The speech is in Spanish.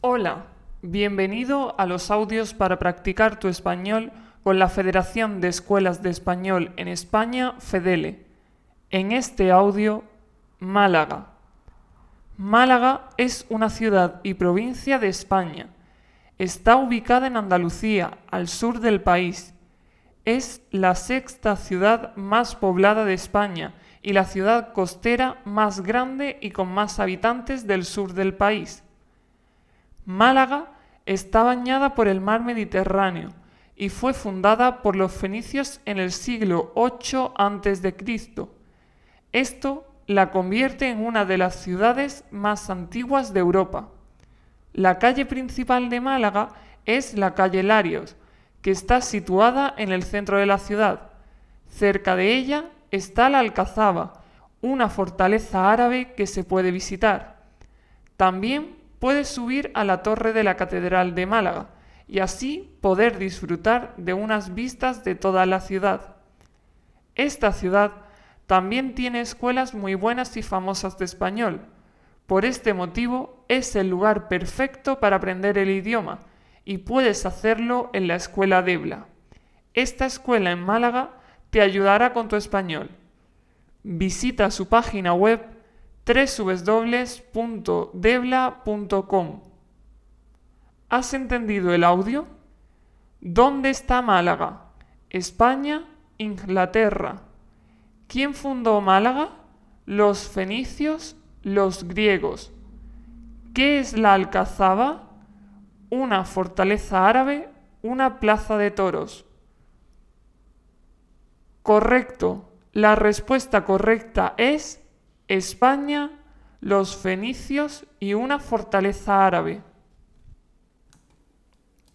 Hola, bienvenido a los audios para practicar tu español con la Federación de Escuelas de Español en España, FEDELE. En este audio, Málaga. Málaga es una ciudad y provincia de España. Está ubicada en Andalucía, al sur del país. Es la sexta ciudad más poblada de España y la ciudad costera más grande y con más habitantes del sur del país. Málaga está bañada por el mar Mediterráneo y fue fundada por los fenicios en el siglo VIII a.C. Esto la convierte en una de las ciudades más antiguas de Europa. La calle principal de Málaga es la calle Larios, que está situada en el centro de la ciudad. Cerca de ella está la Alcazaba, una fortaleza árabe que se puede visitar. También puedes subir a la torre de la Catedral de Málaga y así poder disfrutar de unas vistas de toda la ciudad. Esta ciudad también tiene escuelas muy buenas y famosas de español. Por este motivo es el lugar perfecto para aprender el idioma y puedes hacerlo en la escuela Debla. Esta escuela en Málaga te ayudará con tu español. Visita su página web www.debla.com. ¿Has entendido el audio? ¿Dónde está Málaga? España, Inglaterra. ¿Quién fundó Málaga? Los fenicios, los griegos. ¿Qué es la Alcazaba? Una fortaleza árabe, una plaza de toros. Correcto. La respuesta correcta es España, los fenicios y una fortaleza árabe.